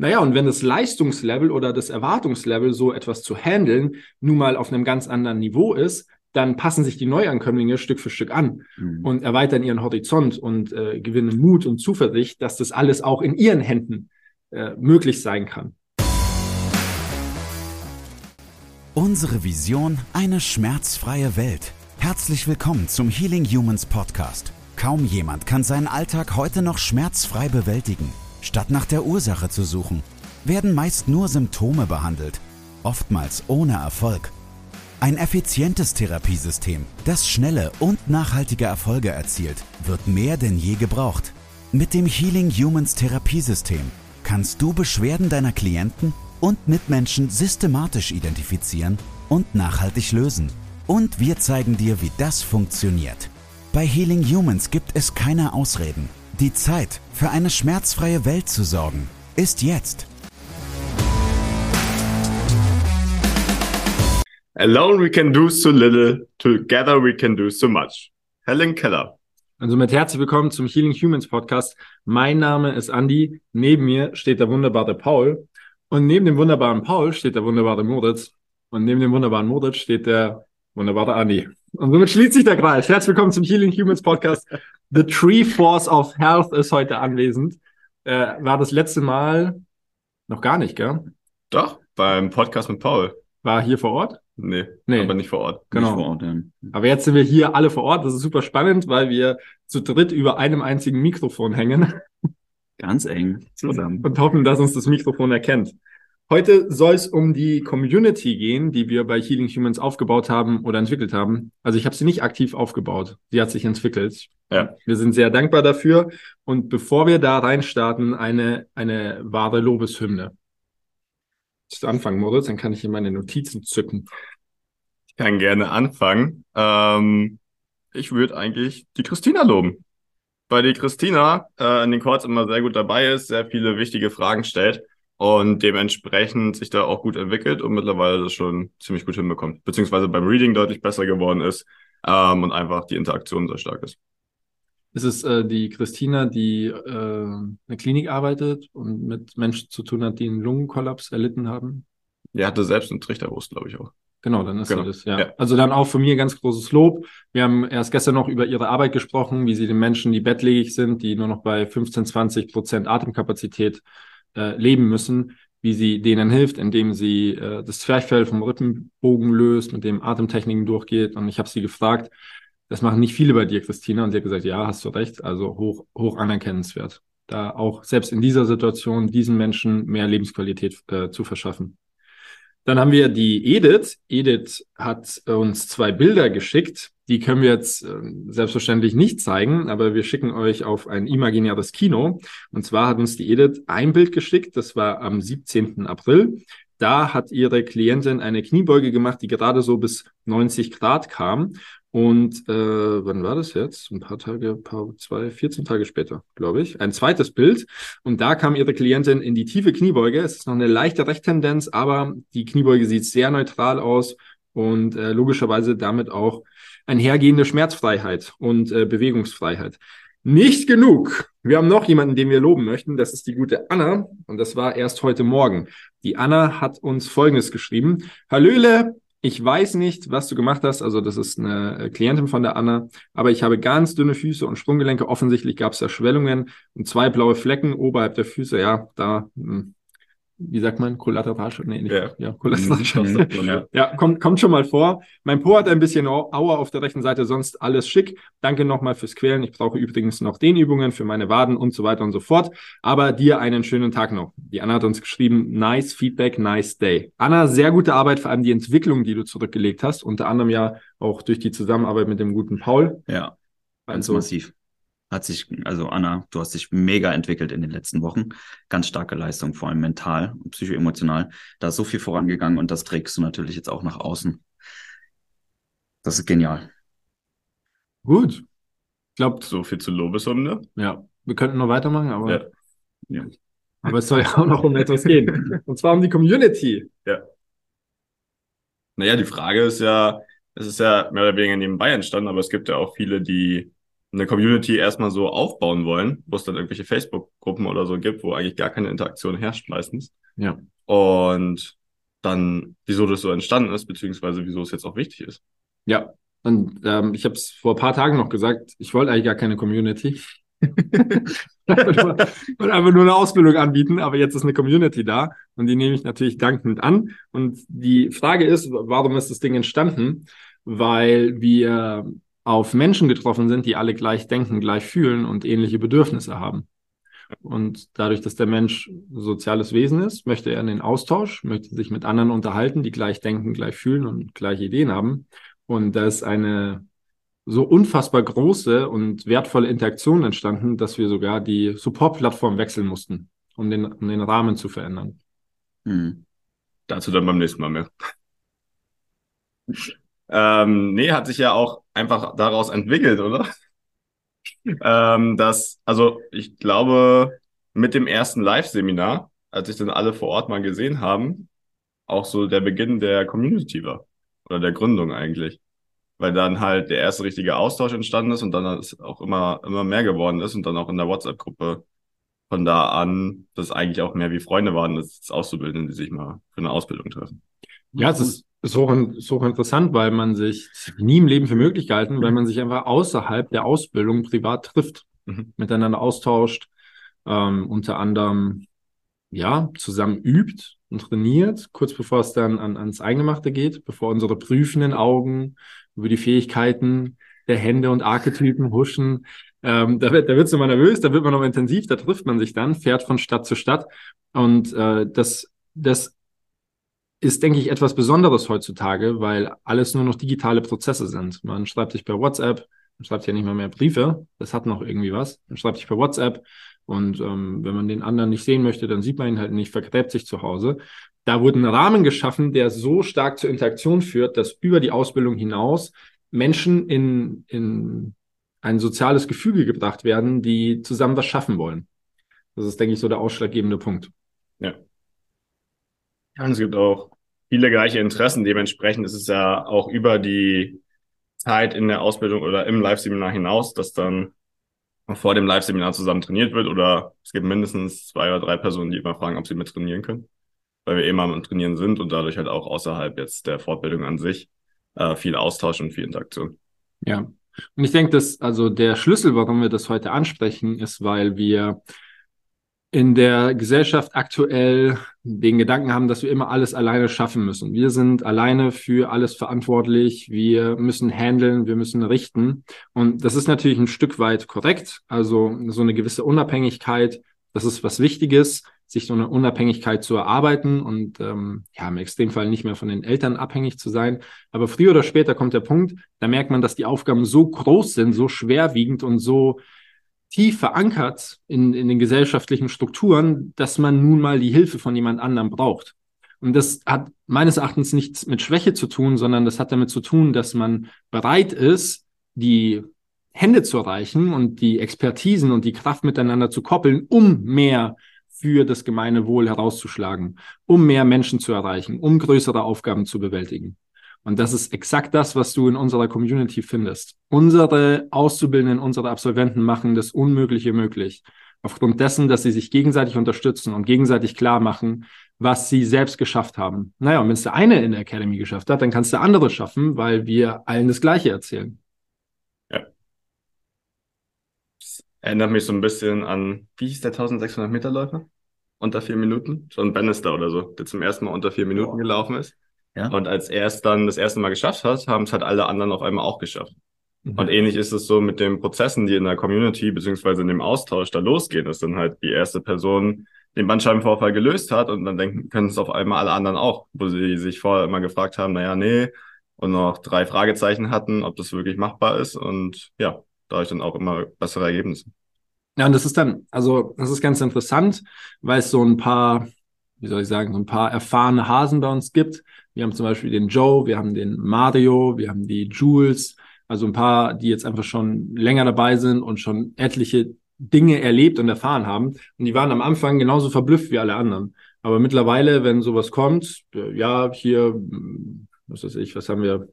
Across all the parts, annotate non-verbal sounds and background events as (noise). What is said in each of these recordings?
Naja, und wenn das Leistungslevel oder das Erwartungslevel, so etwas zu handeln, nun mal auf einem ganz anderen Niveau ist, dann passen sich die Neuankömmlinge Stück für Stück an mhm. und erweitern ihren Horizont und äh, gewinnen Mut und Zuversicht, dass das alles auch in ihren Händen äh, möglich sein kann. Unsere Vision, eine schmerzfreie Welt. Herzlich willkommen zum Healing Humans Podcast. Kaum jemand kann seinen Alltag heute noch schmerzfrei bewältigen. Statt nach der Ursache zu suchen, werden meist nur Symptome behandelt, oftmals ohne Erfolg. Ein effizientes Therapiesystem, das schnelle und nachhaltige Erfolge erzielt, wird mehr denn je gebraucht. Mit dem Healing Humans Therapiesystem kannst du Beschwerden deiner Klienten und Mitmenschen systematisch identifizieren und nachhaltig lösen. Und wir zeigen dir, wie das funktioniert. Bei Healing Humans gibt es keine Ausreden. Die Zeit, für eine schmerzfreie Welt zu sorgen, ist jetzt. Alone we can do so little, together we can do so much. Helen Keller. Also mit herzlich willkommen zum Healing Humans Podcast. Mein Name ist Andy. Neben mir steht der wunderbare Paul. Und neben dem wunderbaren Paul steht der wunderbare Moritz. Und neben dem wunderbaren Moritz steht der wunderbare Andy. Und somit schließt sich der Kreis. Herzlich willkommen zum Healing Humans Podcast. The Tree Force of Health ist heute anwesend. Äh, war das letzte Mal noch gar nicht, gell? Doch, beim Podcast mit Paul. War hier vor Ort? Nee, nee, aber nicht vor Ort. Genau. Vor Ort, ja. Aber jetzt sind wir hier alle vor Ort. Das ist super spannend, weil wir zu dritt über einem einzigen Mikrofon hängen. Ganz eng zusammen. Und hoffen, dass uns das Mikrofon erkennt. Heute soll es um die Community gehen, die wir bei Healing Humans aufgebaut haben oder entwickelt haben. Also ich habe sie nicht aktiv aufgebaut. Sie hat sich entwickelt. Ja. Wir sind sehr dankbar dafür. Und bevor wir da reinstarten, eine, eine wahre Lobeshymne anfangen, Moritz? Dann kann ich hier meine Notizen zücken. Ich kann gerne anfangen. Ähm, ich würde eigentlich die Christina loben. Weil die Christina äh, in den Calls immer sehr gut dabei ist, sehr viele wichtige Fragen stellt und dementsprechend sich da auch gut entwickelt und mittlerweile das schon ziemlich gut hinbekommt. Beziehungsweise beim Reading deutlich besser geworden ist ähm, und einfach die Interaktion sehr stark ist. Ist es äh, die Christina, die äh, eine Klinik arbeitet und mit Menschen zu tun hat, die einen Lungenkollaps erlitten haben? Er hatte selbst eine Trichterbrust, glaube ich auch. Genau, dann ist genau. das, ja. ja. Also dann auch von mir ganz großes Lob. Wir haben erst gestern noch über ihre Arbeit gesprochen, wie sie den Menschen, die bettlägerig sind, die nur noch bei 15, 20 Prozent Atemkapazität äh, leben müssen, wie sie denen hilft, indem sie äh, das Zwerchfell vom Rippenbogen löst, mit dem Atemtechniken durchgeht. Und ich habe sie gefragt, das machen nicht viele bei dir, Christina. Und sie hat gesagt, ja, hast du recht. Also hoch, hoch anerkennenswert. Da auch selbst in dieser Situation diesen Menschen mehr Lebensqualität äh, zu verschaffen. Dann haben wir die Edith. Edith hat uns zwei Bilder geschickt. Die können wir jetzt äh, selbstverständlich nicht zeigen, aber wir schicken euch auf ein imaginäres Kino. Und zwar hat uns die Edith ein Bild geschickt. Das war am 17. April. Da hat ihre Klientin eine Kniebeuge gemacht, die gerade so bis 90 Grad kam. Und äh, wann war das jetzt? Ein paar Tage, paar, zwei, 14 Tage später, glaube ich. Ein zweites Bild. Und da kam ihre Klientin in die tiefe Kniebeuge. Es ist noch eine leichte Rechttendenz, aber die Kniebeuge sieht sehr neutral aus und äh, logischerweise damit auch einhergehende Schmerzfreiheit und äh, Bewegungsfreiheit. Nicht genug. Wir haben noch jemanden, den wir loben möchten. Das ist die gute Anna. Und das war erst heute Morgen. Die Anna hat uns Folgendes geschrieben. Hallöle, ich weiß nicht, was du gemacht hast. Also das ist eine Klientin von der Anna. Aber ich habe ganz dünne Füße und Sprunggelenke. Offensichtlich gab es da Schwellungen und zwei blaue Flecken oberhalb der Füße. Ja, da mh, hm, wie sagt man, Kollateralschaden? Nee, nicht. Ja, ja Kollateralschaden. Mhm. ja, ja kommt, kommt schon mal vor. Mein Po hat ein bisschen Aua auf der rechten Seite, sonst alles schick. Danke nochmal fürs Quälen. Ich brauche übrigens noch den Übungen für meine Waden und so weiter und so fort. Aber dir einen schönen Tag noch. Die Anna hat uns geschrieben, nice Feedback, nice day. Anna, sehr gute Arbeit, vor allem die Entwicklung, die du zurückgelegt hast. Unter anderem ja auch durch die Zusammenarbeit mit dem guten Paul. Ja, ganz also, massiv hat sich, also Anna, du hast dich mega entwickelt in den letzten Wochen. Ganz starke Leistung, vor allem mental und psychoemotional. Da ist so viel vorangegangen und das trägst du natürlich jetzt auch nach außen. Das ist genial. Gut. Ich glaube, so viel zu Lobeshymne. Ja, wir könnten noch weitermachen, aber. Ja. ja. Aber es soll ja auch noch um etwas gehen. (laughs) Und zwar um die Community. Ja. Naja, die Frage ist ja, es ist ja mehr oder weniger nebenbei entstanden, aber es gibt ja auch viele, die eine Community erstmal so aufbauen wollen, wo es dann irgendwelche Facebook-Gruppen oder so gibt, wo eigentlich gar keine Interaktion herrscht meistens. Ja. Und dann, wieso das so entstanden ist, beziehungsweise wieso es jetzt auch wichtig ist. Ja, und ähm, ich habe es vor ein paar Tagen noch gesagt, ich wollte eigentlich gar keine Community. (laughs) ich wollte einfach nur eine Ausbildung anbieten, aber jetzt ist eine Community da und die nehme ich natürlich dankend an. Und die Frage ist, warum ist das Ding entstanden? Weil wir auf Menschen getroffen sind, die alle gleich denken, gleich fühlen und ähnliche Bedürfnisse haben. Und dadurch, dass der Mensch soziales Wesen ist, möchte er in den Austausch, möchte sich mit anderen unterhalten, die gleich denken, gleich fühlen und gleiche Ideen haben. Und da ist eine so unfassbar große und wertvolle Interaktion entstanden, dass wir sogar die Support-Plattform wechseln mussten, um den, um den Rahmen zu verändern. Hm. Dazu dann beim nächsten Mal mehr. (laughs) ähm, nee, hat sich ja auch einfach daraus entwickelt, oder? (laughs) ähm, dass, also ich glaube, mit dem ersten Live-Seminar, als sich dann alle vor Ort mal gesehen haben, auch so der Beginn der Community war. Oder der Gründung eigentlich. Weil dann halt der erste richtige Austausch entstanden ist und dann es auch immer, immer mehr geworden ist und dann auch in der WhatsApp-Gruppe von da an, dass eigentlich auch mehr wie Freunde waren, das Auszubildende, die sich mal für eine Ausbildung treffen. Ja, es ist so, so interessant, weil man sich nie im Leben für möglich gehalten, weil man sich einfach außerhalb der Ausbildung privat trifft, mhm. miteinander austauscht, ähm, unter anderem ja zusammen übt und trainiert, kurz bevor es dann an, ans Eingemachte geht, bevor unsere prüfenden Augen über die Fähigkeiten der Hände und Archetypen huschen. Ähm, da wird da wird's immer nervös, da wird man noch intensiv, da trifft man sich dann, fährt von Stadt zu Stadt und äh, das das ist, denke ich, etwas Besonderes heutzutage, weil alles nur noch digitale Prozesse sind. Man schreibt sich per WhatsApp, man schreibt ja nicht mal mehr Briefe, das hat noch irgendwie was. Man schreibt sich per WhatsApp und ähm, wenn man den anderen nicht sehen möchte, dann sieht man ihn halt nicht, vergräbt sich zu Hause. Da wurde ein Rahmen geschaffen, der so stark zur Interaktion führt, dass über die Ausbildung hinaus Menschen in, in ein soziales Gefüge gebracht werden, die zusammen was schaffen wollen. Das ist, denke ich, so der ausschlaggebende Punkt. Ja. Ja, und es gibt auch viele gleiche Interessen. Dementsprechend ist es ja auch über die Zeit in der Ausbildung oder im Live-Seminar hinaus, dass dann vor dem Live-Seminar zusammen trainiert wird oder es gibt mindestens zwei oder drei Personen, die immer fragen, ob sie mit trainieren können, weil wir immer am Trainieren sind und dadurch halt auch außerhalb jetzt der Fortbildung an sich äh, viel Austausch und viel Interaktion. Ja, und ich denke, dass also der Schlüssel, warum wir das heute ansprechen, ist, weil wir in der Gesellschaft aktuell den Gedanken haben, dass wir immer alles alleine schaffen müssen. Wir sind alleine für alles verantwortlich. Wir müssen handeln, wir müssen richten. Und das ist natürlich ein Stück weit korrekt. Also so eine gewisse Unabhängigkeit, das ist was Wichtiges, sich so eine Unabhängigkeit zu erarbeiten und ähm, ja, im Extremfall nicht mehr von den Eltern abhängig zu sein. Aber früher oder später kommt der Punkt, da merkt man, dass die Aufgaben so groß sind, so schwerwiegend und so tief verankert in, in den gesellschaftlichen Strukturen, dass man nun mal die Hilfe von jemand anderem braucht. Und das hat meines Erachtens nichts mit Schwäche zu tun, sondern das hat damit zu tun, dass man bereit ist, die Hände zu reichen und die Expertisen und die Kraft miteinander zu koppeln, um mehr für das gemeine Wohl herauszuschlagen, um mehr Menschen zu erreichen, um größere Aufgaben zu bewältigen. Und das ist exakt das, was du in unserer Community findest. Unsere Auszubildenden, unsere Absolventen machen das Unmögliche möglich. Aufgrund dessen, dass sie sich gegenseitig unterstützen und gegenseitig klar machen, was sie selbst geschafft haben. Naja, und wenn es der eine in der Academy geschafft hat, dann kannst du andere schaffen, weil wir allen das Gleiche erzählen. Ja. Erinnert mich so ein bisschen an, wie hieß der 1600 Meter Läufer? Unter vier Minuten? John Bannister oder so, der zum ersten Mal unter vier Minuten oh. gelaufen ist. Ja. Und als er es dann das erste Mal geschafft hat, haben es halt alle anderen auf einmal auch geschafft. Mhm. Und ähnlich ist es so mit den Prozessen, die in der Community beziehungsweise in dem Austausch da losgehen, dass dann halt die erste Person den Bandscheibenvorfall gelöst hat und dann denken, können es auf einmal alle anderen auch, wo sie sich vorher immer gefragt haben, naja, nee, und noch drei Fragezeichen hatten, ob das wirklich machbar ist und ja, dadurch dann auch immer bessere Ergebnisse. Ja, und das ist dann, also das ist ganz interessant, weil es so ein paar, wie soll ich sagen, so ein paar erfahrene Hasen bei uns gibt, wir haben zum Beispiel den Joe, wir haben den Mario, wir haben die Jules, also ein paar, die jetzt einfach schon länger dabei sind und schon etliche Dinge erlebt und erfahren haben. Und die waren am Anfang genauso verblüfft wie alle anderen. Aber mittlerweile, wenn sowas kommt, äh, ja, hier, hm, was weiß ich, was haben wir?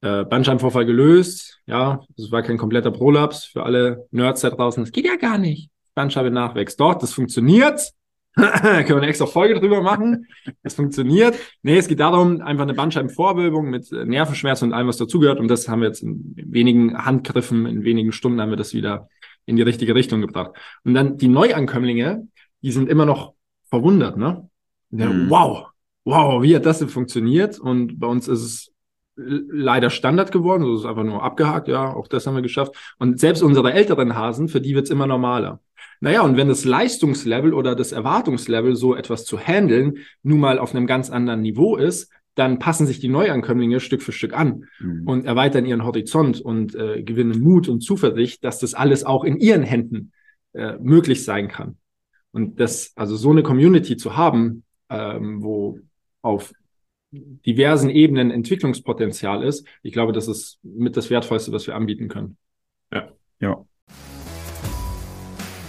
Äh, Bandscheibenvorfall gelöst, ja, es war kein kompletter Prolaps für alle Nerds da draußen. Das geht ja gar nicht. Bandscheibe nachwächst. Doch, das funktioniert. (laughs) Können wir eine extra Folge drüber machen. Es funktioniert. Nee, es geht darum, einfach eine Bandscheibenvorwölbung mit äh, Nervenschmerzen und allem, was dazugehört. Und das haben wir jetzt in wenigen Handgriffen, in wenigen Stunden haben wir das wieder in die richtige Richtung gebracht. Und dann die Neuankömmlinge, die sind immer noch verwundert, ne? Mhm. Wow, wow, wie hat das denn funktioniert? Und bei uns ist es leider Standard geworden. So ist es einfach nur abgehakt. Ja, auch das haben wir geschafft. Und selbst unsere älteren Hasen, für die wird es immer normaler. Naja, und wenn das Leistungslevel oder das Erwartungslevel, so etwas zu handeln, nun mal auf einem ganz anderen Niveau ist, dann passen sich die Neuankömmlinge Stück für Stück an mhm. und erweitern ihren Horizont und äh, gewinnen Mut und Zuversicht, dass das alles auch in ihren Händen äh, möglich sein kann. Und das, also so eine Community zu haben, ähm, wo auf diversen Ebenen Entwicklungspotenzial ist, ich glaube, das ist mit das Wertvollste, was wir anbieten können. Ja. Ja.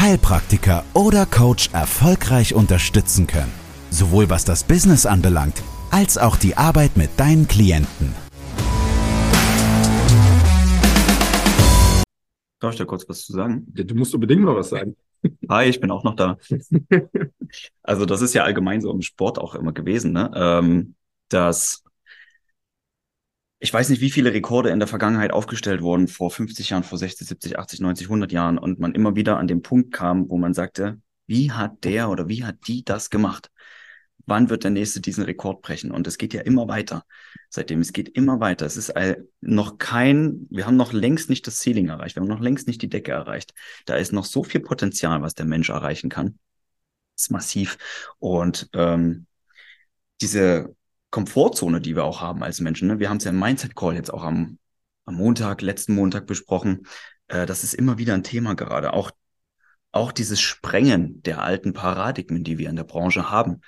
Heilpraktiker oder Coach erfolgreich unterstützen können. Sowohl was das Business anbelangt, als auch die Arbeit mit deinen Klienten. Darf ich da kurz was zu sagen? Du musst unbedingt noch was sagen. Hi, ich bin auch noch da. also das ist ja allgemein so im Sport auch immer gewesen, ne? Ähm, dass ich weiß nicht, wie viele Rekorde in der Vergangenheit aufgestellt wurden, vor 50 Jahren, vor 60, 70, 80, 90, 100 Jahren und man immer wieder an den Punkt kam, wo man sagte, wie hat der oder wie hat die das gemacht? Wann wird der nächste diesen Rekord brechen? Und es geht ja immer weiter. Seitdem es geht immer weiter. Es ist noch kein, wir haben noch längst nicht das Ceiling erreicht. Wir haben noch längst nicht die Decke erreicht. Da ist noch so viel Potenzial, was der Mensch erreichen kann. Das ist massiv. Und ähm, diese Komfortzone, die wir auch haben als Menschen, ne? wir haben es ja im Mindset Call jetzt auch am, am Montag, letzten Montag besprochen. Äh, das ist immer wieder ein Thema gerade. Auch, auch dieses Sprengen der alten Paradigmen, die wir in der Branche haben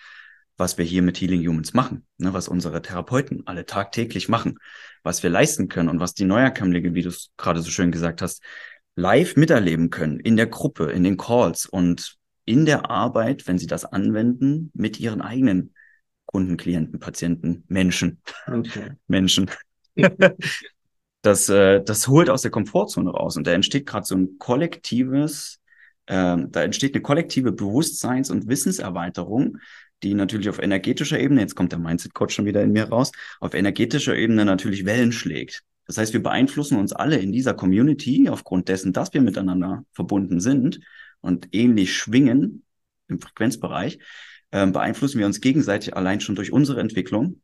was wir hier mit Healing Humans machen, ne, was unsere Therapeuten alle tagtäglich machen, was wir leisten können und was die Neuerkömmlinge, wie du es gerade so schön gesagt hast, live miterleben können, in der Gruppe, in den Calls und in der Arbeit, wenn sie das anwenden, mit ihren eigenen Kunden, Klienten, Patienten, Menschen. Okay. (laughs) Menschen. (laughs) das, äh, das holt aus der Komfortzone raus und da entsteht gerade so ein kollektives, äh, da entsteht eine kollektive Bewusstseins- und Wissenserweiterung, die natürlich auf energetischer Ebene, jetzt kommt der Mindset-Coach schon wieder in mir raus, auf energetischer Ebene natürlich Wellen schlägt. Das heißt, wir beeinflussen uns alle in dieser Community aufgrund dessen, dass wir miteinander verbunden sind und ähnlich schwingen im Frequenzbereich, äh, beeinflussen wir uns gegenseitig allein schon durch unsere Entwicklung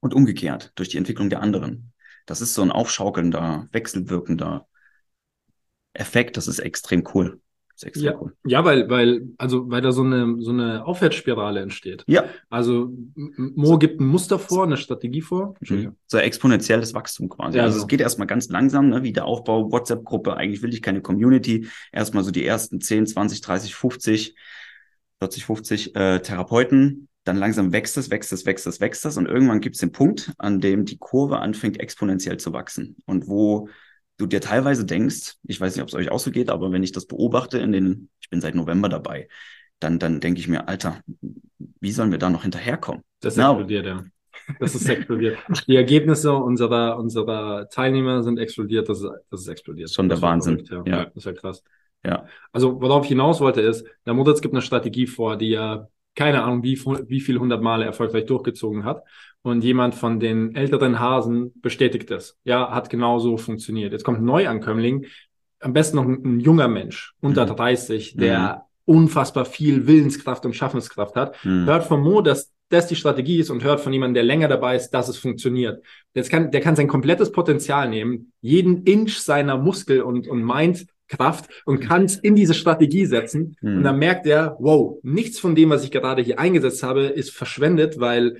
und umgekehrt durch die Entwicklung der anderen. Das ist so ein aufschaukelnder, wechselwirkender Effekt. Das ist extrem cool ja, cool. Ja, weil, weil, also, weil da so eine, so eine Aufwärtsspirale entsteht. Ja. Also, Mo so, gibt ein Muster vor, eine Strategie vor. Mhm. So exponentielles Wachstum quasi. Ja, also, so. es geht erstmal ganz langsam, ne, wie der Aufbau, WhatsApp-Gruppe. Eigentlich will ich keine Community. Erstmal so die ersten 10, 20, 30, 50, 40, 50 äh, Therapeuten. Dann langsam wächst es, wächst es, wächst es, wächst es. Und irgendwann gibt es den Punkt, an dem die Kurve anfängt, exponentiell zu wachsen. Und wo du dir teilweise denkst, ich weiß nicht, ob es euch auch so geht, aber wenn ich das beobachte in den, ich bin seit November dabei, dann, dann denke ich mir, Alter, wie sollen wir da noch hinterherkommen? Das explodiert, ja. Das ist explodiert. Die Ergebnisse unserer, unserer Teilnehmer sind explodiert, das ist, das ist explodiert. Schon der Wahnsinn. Verrückt, ja. ja. Das ist ja krass. Ja. Also, worauf ich hinaus wollte, ist, der Models gibt eine Strategie vor, die ja keine Ahnung, wie, wie viele hundert Male erfolgreich durchgezogen hat und jemand von den älteren Hasen bestätigt es. Ja, hat genauso funktioniert. Jetzt kommt ein Neuankömmling, am besten noch ein, ein junger Mensch, unter mhm. 30, der mhm. unfassbar viel Willenskraft und Schaffenskraft hat, mhm. hört vom Mo, dass das die Strategie ist und hört von jemandem, der länger dabei ist, dass es funktioniert. Jetzt kann, der kann sein komplettes Potenzial nehmen, jeden Inch seiner Muskel und, und Mindkraft und kann es in diese Strategie setzen. Und mhm. dann merkt er, wow, nichts von dem, was ich gerade hier eingesetzt habe, ist verschwendet, weil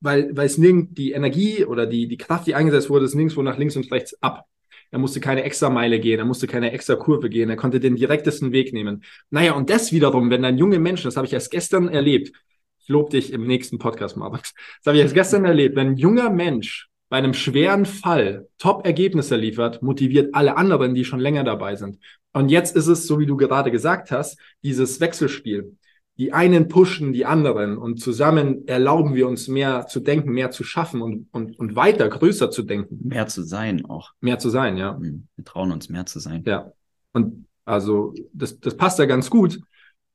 weil, weil es nirgend die Energie oder die, die Kraft, die eingesetzt wurde, ist nirgendwo nach links und rechts ab. Er musste keine extra Meile gehen, er musste keine extra Kurve gehen, er konnte den direktesten Weg nehmen. Naja, und das wiederum, wenn dann junge Menschen, das habe ich erst gestern erlebt, ich lobe dich im nächsten Podcast, Marvin, das habe ich erst gestern erlebt, wenn ein junger Mensch bei einem schweren Fall Top-Ergebnisse liefert, motiviert alle anderen, die schon länger dabei sind. Und jetzt ist es, so wie du gerade gesagt hast, dieses Wechselspiel. Die einen pushen die anderen und zusammen erlauben wir uns mehr zu denken, mehr zu schaffen und, und, und weiter, größer zu denken. Mehr zu sein auch. Mehr zu sein, ja. Hm, wir trauen uns mehr zu sein. Ja. Und also das, das passt ja ganz gut.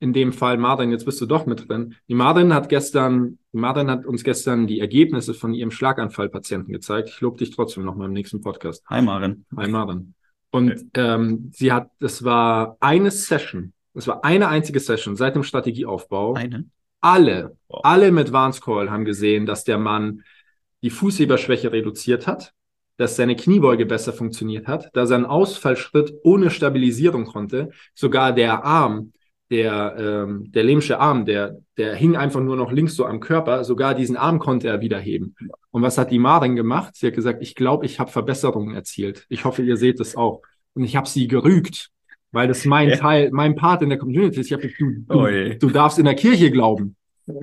In dem Fall, Martin, jetzt bist du doch mit drin. Die Martin hat gestern, die Martin hat uns gestern die Ergebnisse von ihrem Schlaganfallpatienten gezeigt. Ich lobe dich trotzdem noch mal im nächsten Podcast. Hi Marin. Hi Marin. Und okay. ähm, sie hat, das war eine Session es war eine einzige Session seit dem Strategieaufbau. Eine? Alle, wow. alle mit Vance Call haben gesehen, dass der Mann die Fußheberschwäche reduziert hat, dass seine Kniebeuge besser funktioniert hat, dass er einen Ausfallschritt ohne Stabilisierung konnte. Sogar der Arm, der, ähm, der lähmsche Arm, der, der hing einfach nur noch links so am Körper. Sogar diesen Arm konnte er wieder heben. Und was hat die Marin gemacht? Sie hat gesagt, ich glaube, ich habe Verbesserungen erzielt. Ich hoffe, ihr seht es auch. Und ich habe sie gerügt weil das mein ja. Teil, mein Part in der Community ist. Ich habe du, du, oh du darfst in der Kirche glauben. (laughs)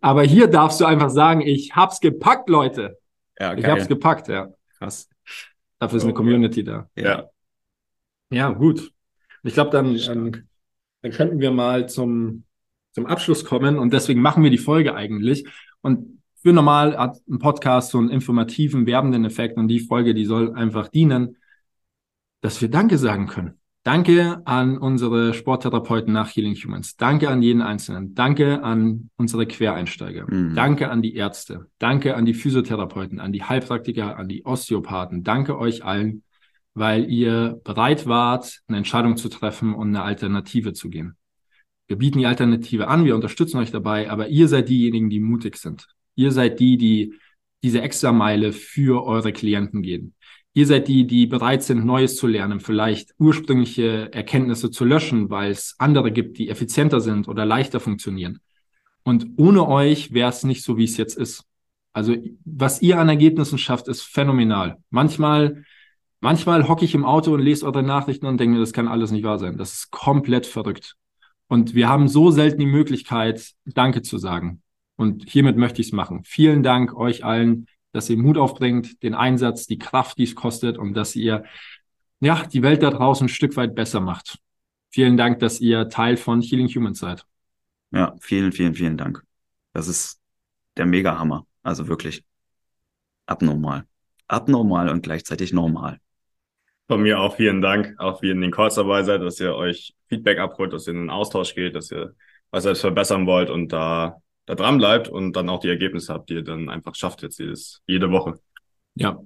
Aber hier darfst du einfach sagen, ich hab's gepackt, Leute. Ja, ich hab's gepackt, ja. Krass. Dafür ist oh, eine Community da. Ja. Ja, gut. Ich glaube, dann, ähm, dann könnten wir mal zum, zum Abschluss kommen und deswegen machen wir die Folge eigentlich. Und für normal hat ein Podcast so einen informativen, werbenden Effekt und die Folge, die soll einfach dienen, dass wir Danke sagen können. Danke an unsere Sporttherapeuten nach Healing Humans. Danke an jeden Einzelnen. Danke an unsere Quereinsteiger. Mhm. Danke an die Ärzte. Danke an die Physiotherapeuten, an die Heilpraktiker, an die Osteopathen. Danke euch allen, weil ihr bereit wart, eine Entscheidung zu treffen und eine Alternative zu gehen. Wir bieten die Alternative an, wir unterstützen euch dabei, aber ihr seid diejenigen, die mutig sind. Ihr seid die, die diese Extrameile für eure Klienten gehen. Ihr seid die, die bereit sind, Neues zu lernen, vielleicht ursprüngliche Erkenntnisse zu löschen, weil es andere gibt, die effizienter sind oder leichter funktionieren. Und ohne euch wäre es nicht so, wie es jetzt ist. Also was ihr an Ergebnissen schafft, ist phänomenal. Manchmal, manchmal hocke ich im Auto und lese eure Nachrichten und denke mir, das kann alles nicht wahr sein. Das ist komplett verrückt. Und wir haben so selten die Möglichkeit, Danke zu sagen. Und hiermit möchte ich es machen. Vielen Dank euch allen, dass ihr Mut aufbringt, den Einsatz, die Kraft, die es kostet und dass ihr ja die Welt da draußen ein Stück weit besser macht. Vielen Dank, dass ihr Teil von Healing Humans seid. Ja, vielen, vielen, vielen Dank. Das ist der Mega-Hammer. Also wirklich abnormal. Abnormal und gleichzeitig normal. Von mir auch vielen Dank, auch wie in den Calls dabei seid, dass ihr euch Feedback abholt, dass ihr in den Austausch geht, dass ihr was selbst verbessern wollt und da da dran bleibt und dann auch die Ergebnisse habt, die ihr dann einfach schafft jetzt jedes, jede Woche. Ja,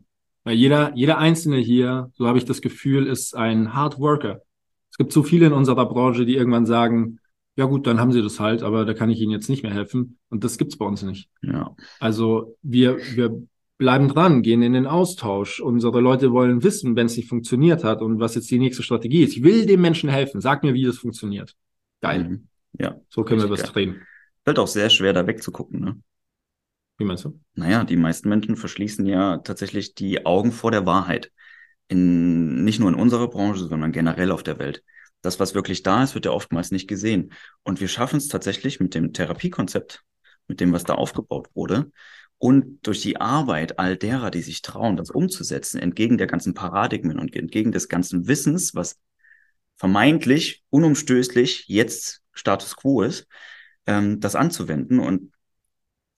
weil jeder, jeder Einzelne hier, so habe ich das Gefühl, ist ein Hard Worker. Es gibt so viele in unserer Branche, die irgendwann sagen, ja gut, dann haben sie das halt, aber da kann ich ihnen jetzt nicht mehr helfen. Und das gibt's bei uns nicht. Ja. Also wir, wir bleiben dran, gehen in den Austausch. Unsere Leute wollen wissen, wenn es nicht funktioniert hat und was jetzt die nächste Strategie ist. Ich will dem Menschen helfen. Sag mir, wie das funktioniert. Geil. Mhm. Ja. So können wir was drehen. Fällt auch sehr schwer, da wegzugucken, ne? Wie meinst du? Naja, die meisten Menschen verschließen ja tatsächlich die Augen vor der Wahrheit. In, nicht nur in unserer Branche, sondern generell auf der Welt. Das, was wirklich da ist, wird ja oftmals nicht gesehen. Und wir schaffen es tatsächlich mit dem Therapiekonzept, mit dem, was da aufgebaut wurde, und durch die Arbeit all derer, die sich trauen, das umzusetzen, entgegen der ganzen Paradigmen und entgegen des ganzen Wissens, was vermeintlich unumstößlich jetzt Status quo ist, ähm, das anzuwenden. Und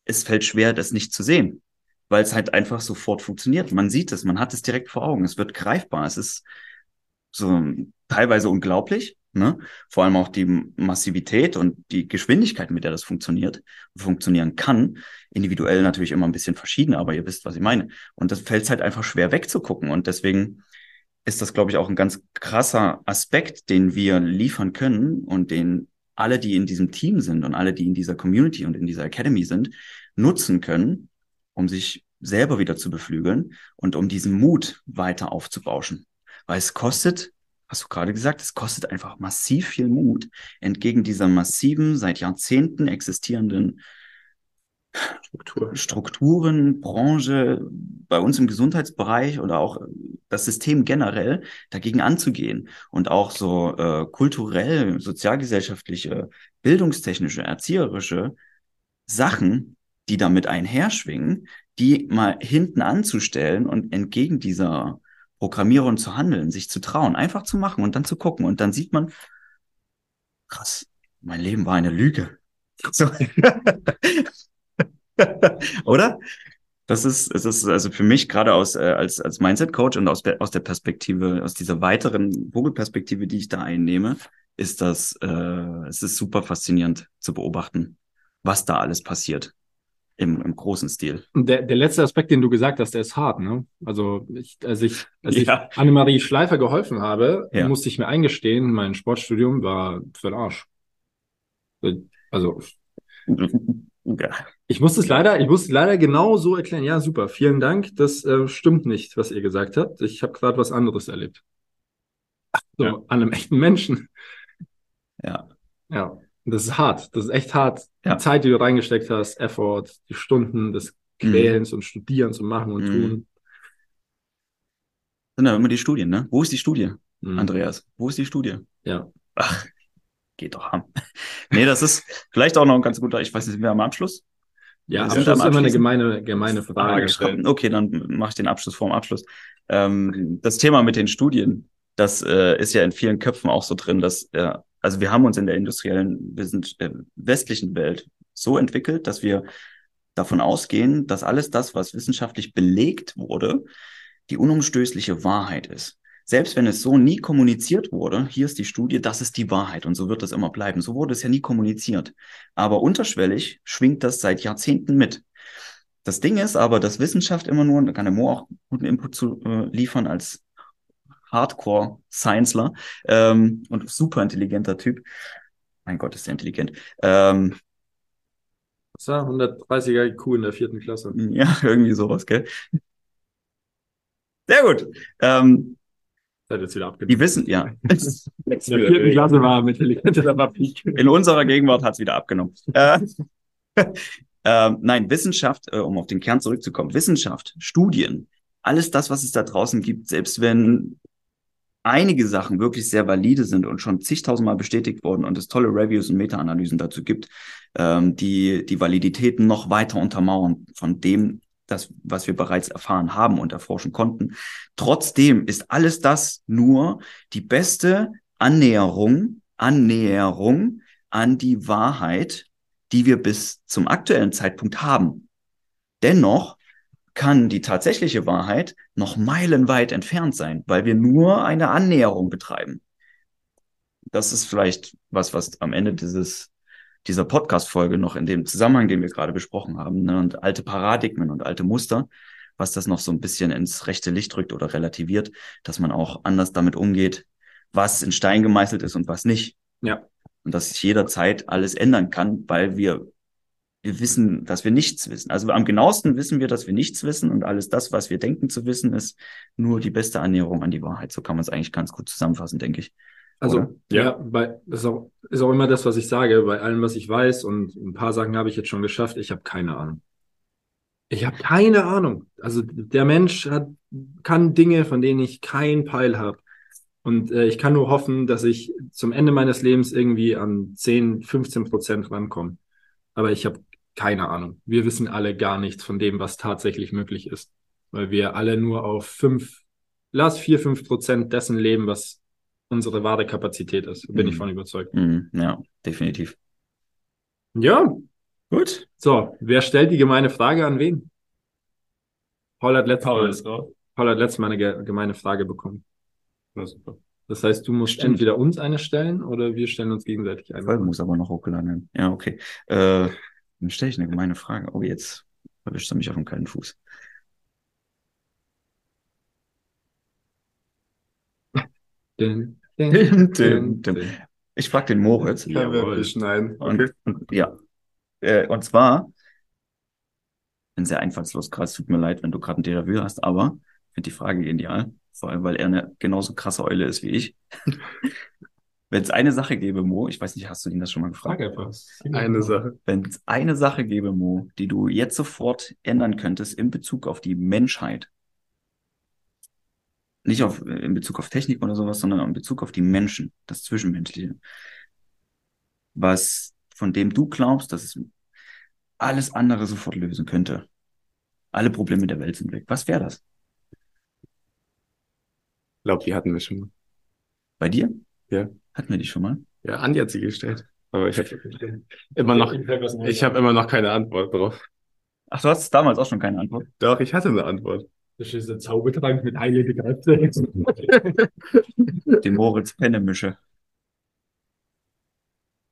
es fällt schwer, das nicht zu sehen, weil es halt einfach sofort funktioniert. Man sieht es, man hat es direkt vor Augen, es wird greifbar. Es ist so teilweise unglaublich, ne? Vor allem auch die Massivität und die Geschwindigkeit, mit der das funktioniert, funktionieren kann. Individuell natürlich immer ein bisschen verschieden, aber ihr wisst, was ich meine. Und das fällt halt einfach schwer wegzugucken. Und deswegen ist das, glaube ich, auch ein ganz krasser Aspekt, den wir liefern können und den alle, die in diesem Team sind und alle, die in dieser Community und in dieser Academy sind, nutzen können, um sich selber wieder zu beflügeln und um diesen Mut weiter aufzubauschen. Weil es kostet, hast du gerade gesagt, es kostet einfach massiv viel Mut, entgegen dieser massiven, seit Jahrzehnten existierenden Struktur. Strukturen, Branche, bei uns im Gesundheitsbereich oder auch das System generell dagegen anzugehen und auch so äh, kulturell, sozialgesellschaftliche, bildungstechnische, erzieherische Sachen, die damit einherschwingen, die mal hinten anzustellen und entgegen dieser Programmierung zu handeln, sich zu trauen, einfach zu machen und dann zu gucken und dann sieht man, krass, mein Leben war eine Lüge. (laughs) (laughs) Oder? Das ist, es ist also für mich gerade aus äh, als als Mindset Coach und aus aus der Perspektive aus dieser weiteren Vogelperspektive, die ich da einnehme, ist das äh, es ist super faszinierend zu beobachten, was da alles passiert im, im großen Stil. Der, der letzte Aspekt, den du gesagt hast, der ist hart. Ne? Also ich, als ich als ja. ich Annemarie Schleifer geholfen habe, ja. musste ich mir eingestehen, mein Sportstudium war für den Arsch. Also ja. Ich muss es leider, ich muss leider genau so erklären. Ja, super, vielen. Dank. Das äh, stimmt nicht, was ihr gesagt habt. Ich habe gerade was anderes erlebt. so, an einem echten Menschen. Ja. Ja, das ist hart. Das ist echt hart. Ja. Die Zeit, die du reingesteckt hast, Effort, die Stunden des Quälens mhm. und Studierens und Machen und mhm. Tun. Sind ja immer die Studien, ne? Wo ist die Studie, mhm. Andreas? Wo ist die Studie? Ja. Ach, geht doch ham. (laughs) nee, das ist vielleicht auch noch ein ganz guter, ich weiß nicht, sind wir am Abschluss? Ja, Abschluss ist immer eine gemeine, gemeine Frage. Frage okay, dann mache ich den Abschluss vorm Abschluss. Ähm, das Thema mit den Studien, das äh, ist ja in vielen Köpfen auch so drin, dass, äh, also wir haben uns in der industriellen, wir sind äh, westlichen Welt so entwickelt, dass wir davon ausgehen, dass alles das, was wissenschaftlich belegt wurde, die unumstößliche Wahrheit ist selbst wenn es so nie kommuniziert wurde, hier ist die Studie, das ist die Wahrheit und so wird es immer bleiben. So wurde es ja nie kommuniziert. Aber unterschwellig schwingt das seit Jahrzehnten mit. Das Ding ist aber, dass Wissenschaft immer nur, da kann der Mo auch guten Input zu äh, liefern als Hardcore-Sciencler ähm, und super intelligenter Typ. Mein Gott, ist der intelligent. Ähm, war 130er IQ in der vierten Klasse? (laughs) Ja, irgendwie sowas, gell? Sehr gut. Ähm, hat jetzt wieder abgenommen. Die wissen, ja. (laughs) In der vierten Klasse war mit (laughs) In unserer Gegenwart hat es wieder abgenommen. äh, äh, nein, Wissenschaft, äh, um auf den Kern zurückzukommen, Wissenschaft, Studien, alles das, was es da draußen gibt, selbst wenn einige Sachen wirklich sehr valide sind und schon zigtausendmal bestätigt worden und es tolle Reviews und Meta-Analysen dazu gibt, ähm, die die Validität noch weiter untermauern von dem, das, was wir bereits erfahren haben und erforschen konnten. Trotzdem ist alles das nur die beste Annäherung, Annäherung an die Wahrheit, die wir bis zum aktuellen Zeitpunkt haben. Dennoch kann die tatsächliche Wahrheit noch meilenweit entfernt sein, weil wir nur eine Annäherung betreiben. Das ist vielleicht was, was am Ende dieses dieser Podcast-Folge noch in dem Zusammenhang, den wir gerade besprochen haben, ne, und alte Paradigmen und alte Muster, was das noch so ein bisschen ins rechte Licht rückt oder relativiert, dass man auch anders damit umgeht, was in Stein gemeißelt ist und was nicht. Ja. Und dass sich jederzeit alles ändern kann, weil wir, wir wissen, dass wir nichts wissen. Also am genauesten wissen wir, dass wir nichts wissen und alles das, was wir denken zu wissen, ist nur die beste Annäherung an die Wahrheit. So kann man es eigentlich ganz gut zusammenfassen, denke ich. Also, Oder? ja, bei, das ist auch, ist auch immer das, was ich sage. Bei allem, was ich weiß und ein paar Sachen habe ich jetzt schon geschafft, ich habe keine Ahnung. Ich habe keine Ahnung. Also der Mensch hat, kann Dinge, von denen ich keinen Peil habe. Und äh, ich kann nur hoffen, dass ich zum Ende meines Lebens irgendwie an 10, 15 Prozent rankomme. Aber ich habe keine Ahnung. Wir wissen alle gar nichts von dem, was tatsächlich möglich ist. Weil wir alle nur auf fünf, lass vier, fünf Prozent dessen leben, was unsere wahre Kapazität ist. Bin mhm. ich von überzeugt. Mhm. Ja, definitiv. Ja, gut. So, wer stellt die gemeine Frage an wen? Paul hat letztes Paul, Mal, Paul hat letztes Mal eine gemeine Frage bekommen. Das heißt, du musst Stimmt. entweder uns eine stellen oder wir stellen uns gegenseitig eine. Folge muss aber noch hochgeladen werden. Ja, okay. Äh, dann stelle ich eine gemeine Frage. Oh, jetzt erwischt er mich auf dem kalten Fuß. Dün, dün, dün, dün. Ich frage den Moritz. Ja, wir schneiden. Okay. Und, und, ja. Äh, und zwar, bin sehr einfallslos, krass, tut mir leid, wenn du gerade ein Déjà-vu hast, aber ich finde die Frage genial. Vor allem, weil er eine genauso krasse Eule ist wie ich. (laughs) Wenn es eine Sache gäbe, Mo, ich weiß nicht, hast du ihn das schon mal gefragt? Eine Sache. Wenn es eine Sache gäbe, Mo, die du jetzt sofort ändern könntest in Bezug auf die Menschheit, nicht auf, in Bezug auf Technik oder sowas, sondern in Bezug auf die Menschen, das Zwischenmenschliche, was, von dem du glaubst, dass es alles andere sofort lösen könnte. Alle Probleme der Welt sind weg. Was wäre das? Ich glaube, die hatten wir schon mal. Bei dir? Ja. Hatten wir die schon mal? Ja, Andi hat sie gestellt. Aber ich habe (laughs) immer noch, ich habe immer noch keine Antwort drauf. Ach, du hast damals auch schon keine Antwort. Doch, ich hatte eine Antwort. Das ist ein Zaubertrank mit heiligen Kräfte. Die Moritz Penne Mische.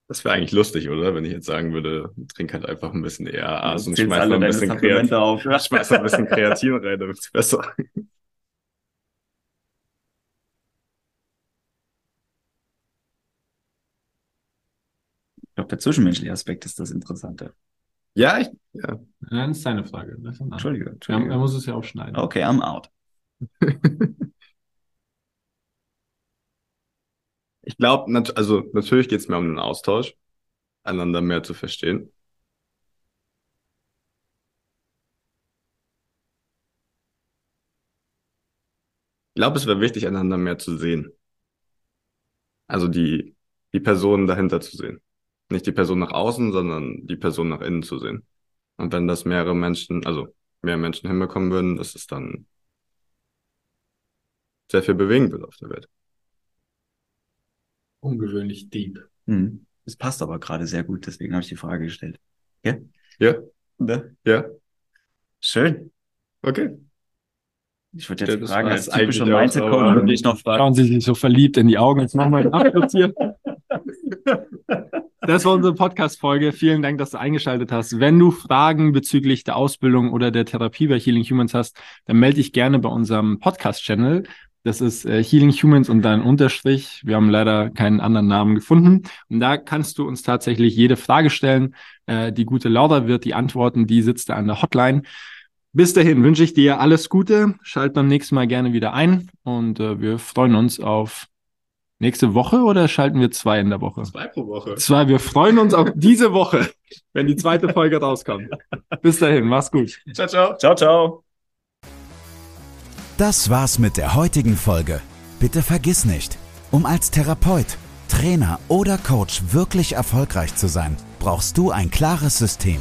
Das wäre eigentlich lustig, oder? Wenn ich jetzt sagen würde, trink halt einfach ein bisschen ERAs und Zählst schmeiß noch ein bisschen Supplemente Kreatin, auf. Ja. schmeiß noch ein bisschen Kreatin rein, damit es besser. Ich glaube, der zwischenmenschliche Aspekt ist das Interessante. Ja, ich, ja. Nein, das ist seine Frage. Ist Ja, er Entschuldige. muss es ja auch schneiden. Okay, I'm out. (laughs) Ich glaube, nat also natürlich geht es mir um den Austausch, einander mehr zu verstehen. Ich glaube, es wäre wichtig, einander mehr zu sehen. Also die, die Person dahinter zu sehen. Nicht die Person nach außen, sondern die Person nach innen zu sehen. Und wenn das mehrere Menschen, also mehr Menschen hinbekommen würden, dass es dann sehr viel bewegen wird auf der Welt. Ungewöhnlich deep. Hm. Es passt aber gerade sehr gut, deswegen habe ich die Frage gestellt. Ja? Ja, Ne? ja, Schön. okay. Ich würde jetzt das fragen, als auch Mindset-Coach würde ich noch fragen. Schauen Sie sich so verliebt in die Augen. Jetzt machen wir einen Abschluss hier. (laughs) Das war unsere Podcast-Folge. Vielen Dank, dass du eingeschaltet hast. Wenn du Fragen bezüglich der Ausbildung oder der Therapie bei Healing Humans hast, dann melde dich gerne bei unserem Podcast-Channel. Das ist äh, Healing Humans und dann Unterstrich. Wir haben leider keinen anderen Namen gefunden. Und da kannst du uns tatsächlich jede Frage stellen. Äh, die gute Laura wird die antworten. Die sitzt da an der Hotline. Bis dahin wünsche ich dir alles Gute. Schalt beim nächsten Mal gerne wieder ein und äh, wir freuen uns auf nächste Woche oder schalten wir zwei in der Woche? Zwei pro Woche. Zwei. Wir freuen uns auf diese Woche, (laughs) wenn die zweite Folge rauskommt. Bis dahin, mach's gut. Ciao, ciao. Ciao, ciao. Das war's mit der heutigen Folge. Bitte vergiss nicht, um als Therapeut, Trainer oder Coach wirklich erfolgreich zu sein, brauchst du ein klares System.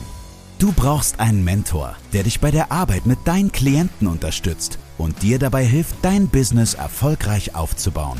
Du brauchst einen Mentor, der dich bei der Arbeit mit deinen Klienten unterstützt und dir dabei hilft, dein Business erfolgreich aufzubauen.